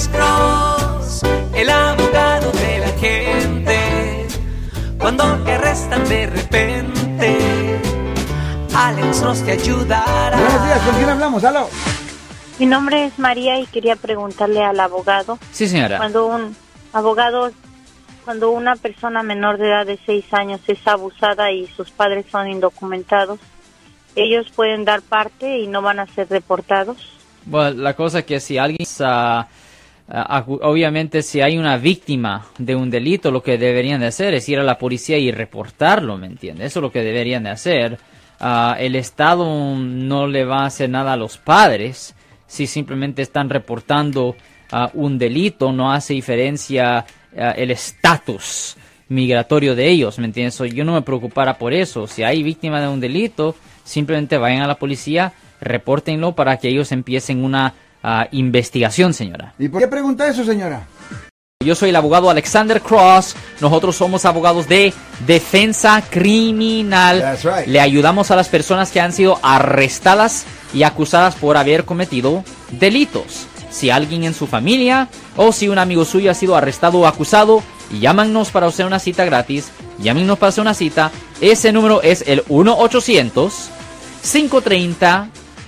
Alex Cross, el abogado de la gente. Cuando te arrestan de repente, Alex Cross te ayudará. Buenos días, ¿con quién hablamos? ¡Aló! Mi nombre es María y quería preguntarle al abogado. Sí, señora. Cuando un abogado, cuando una persona menor de edad de 6 años es abusada y sus padres son indocumentados, ellos pueden dar parte y no van a ser deportados. Bueno, la cosa es que si alguien, acu- obviamente si hay una víctima de un delito, lo que deberían de hacer es ir a la policía y reportarlo, ¿me entiendes? Eso es lo que deberían de hacer. Ah, el Estado no le va a hacer nada a los padres si simplemente están reportando ah, un delito, no hace diferencia ah, el estatus migratorio de ellos, ¿me entiendes? Yo no me preocupara por eso. Si hay víctima de un delito, simplemente vayan a la policía, repórtenlo para que ellos empiecen una investigación, señora. ¿Y por qué pregunta eso, señora? Yo soy el abogado Alexander Cross. Nosotros somos abogados de defensa criminal. Right. Le ayudamos a las personas que han sido arrestadas y acusadas por haber cometido delitos. Si alguien en su familia o si un amigo suyo ha sido arrestado o acusado, llámanos para hacer una cita gratis. Llámenos para hacer una cita. Ese número es el